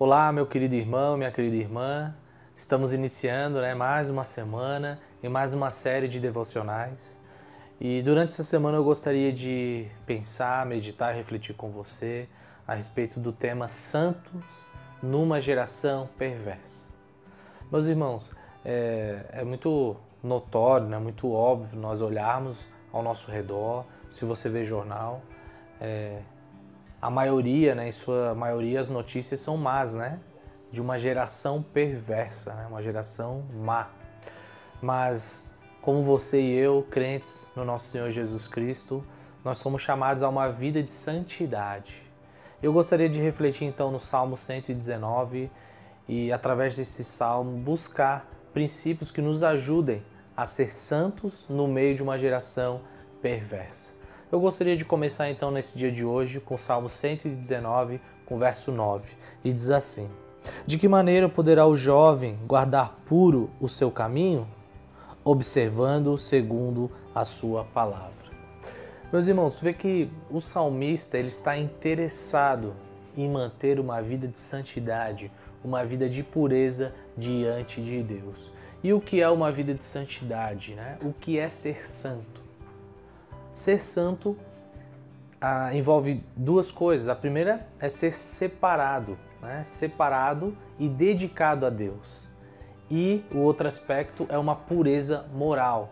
Olá, meu querido irmão, minha querida irmã. Estamos iniciando né, mais uma semana e mais uma série de devocionais. E durante essa semana eu gostaria de pensar, meditar, refletir com você a respeito do tema Santos numa geração perversa. Meus irmãos, é, é muito notório, né, muito óbvio nós olharmos ao nosso redor, se você vê jornal, é, a maioria, né, em sua maioria, as notícias são más, né? De uma geração perversa, né? uma geração má. Mas, como você e eu, crentes no nosso Senhor Jesus Cristo, nós somos chamados a uma vida de santidade. Eu gostaria de refletir então no Salmo 119 e, através desse salmo, buscar princípios que nos ajudem a ser santos no meio de uma geração perversa. Eu gostaria de começar então nesse dia de hoje com Salmo 119, com verso 9, e diz assim: De que maneira poderá o jovem guardar puro o seu caminho? Observando segundo a sua palavra. Meus irmãos, vê que o salmista ele está interessado em manter uma vida de santidade, uma vida de pureza diante de Deus. E o que é uma vida de santidade? Né? O que é ser santo? Ser santo ah, envolve duas coisas. A primeira é ser separado, né? separado e dedicado a Deus. E o outro aspecto é uma pureza moral.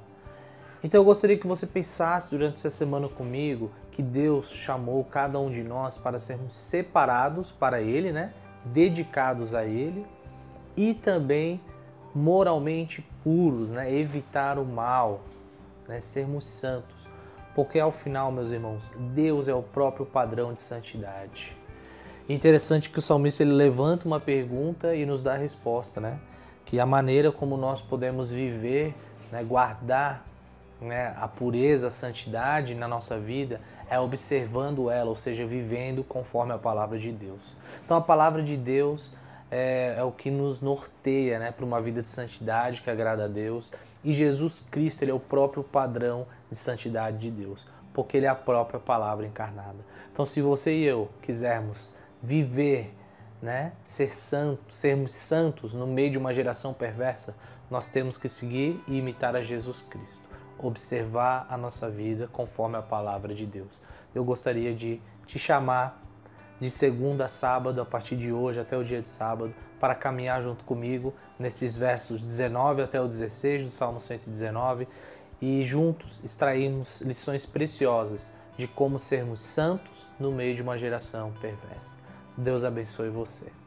Então eu gostaria que você pensasse durante essa semana comigo que Deus chamou cada um de nós para sermos separados para Ele, né? dedicados a Ele e também moralmente puros, né? evitar o mal, né? sermos santos. Porque ao final, meus irmãos, Deus é o próprio padrão de santidade. Interessante que o salmista ele levanta uma pergunta e nos dá a resposta, né? Que a maneira como nós podemos viver, né, guardar né, a pureza, a santidade na nossa vida é observando ela, ou seja, vivendo conforme a palavra de Deus. Então a palavra de Deus é, é o que nos norteia né, para uma vida de santidade que agrada a Deus. E Jesus Cristo ele é o próprio padrão de santidade de Deus, porque ele é a própria palavra encarnada. Então, se você e eu quisermos viver, né, ser santos, sermos santos no meio de uma geração perversa, nós temos que seguir e imitar a Jesus Cristo, observar a nossa vida conforme a palavra de Deus. Eu gostaria de te chamar de segunda a sábado, a partir de hoje até o dia de sábado, para caminhar junto comigo nesses versos 19 até o 16 do Salmo 119 e juntos extrairmos lições preciosas de como sermos santos no meio de uma geração perversa. Deus abençoe você.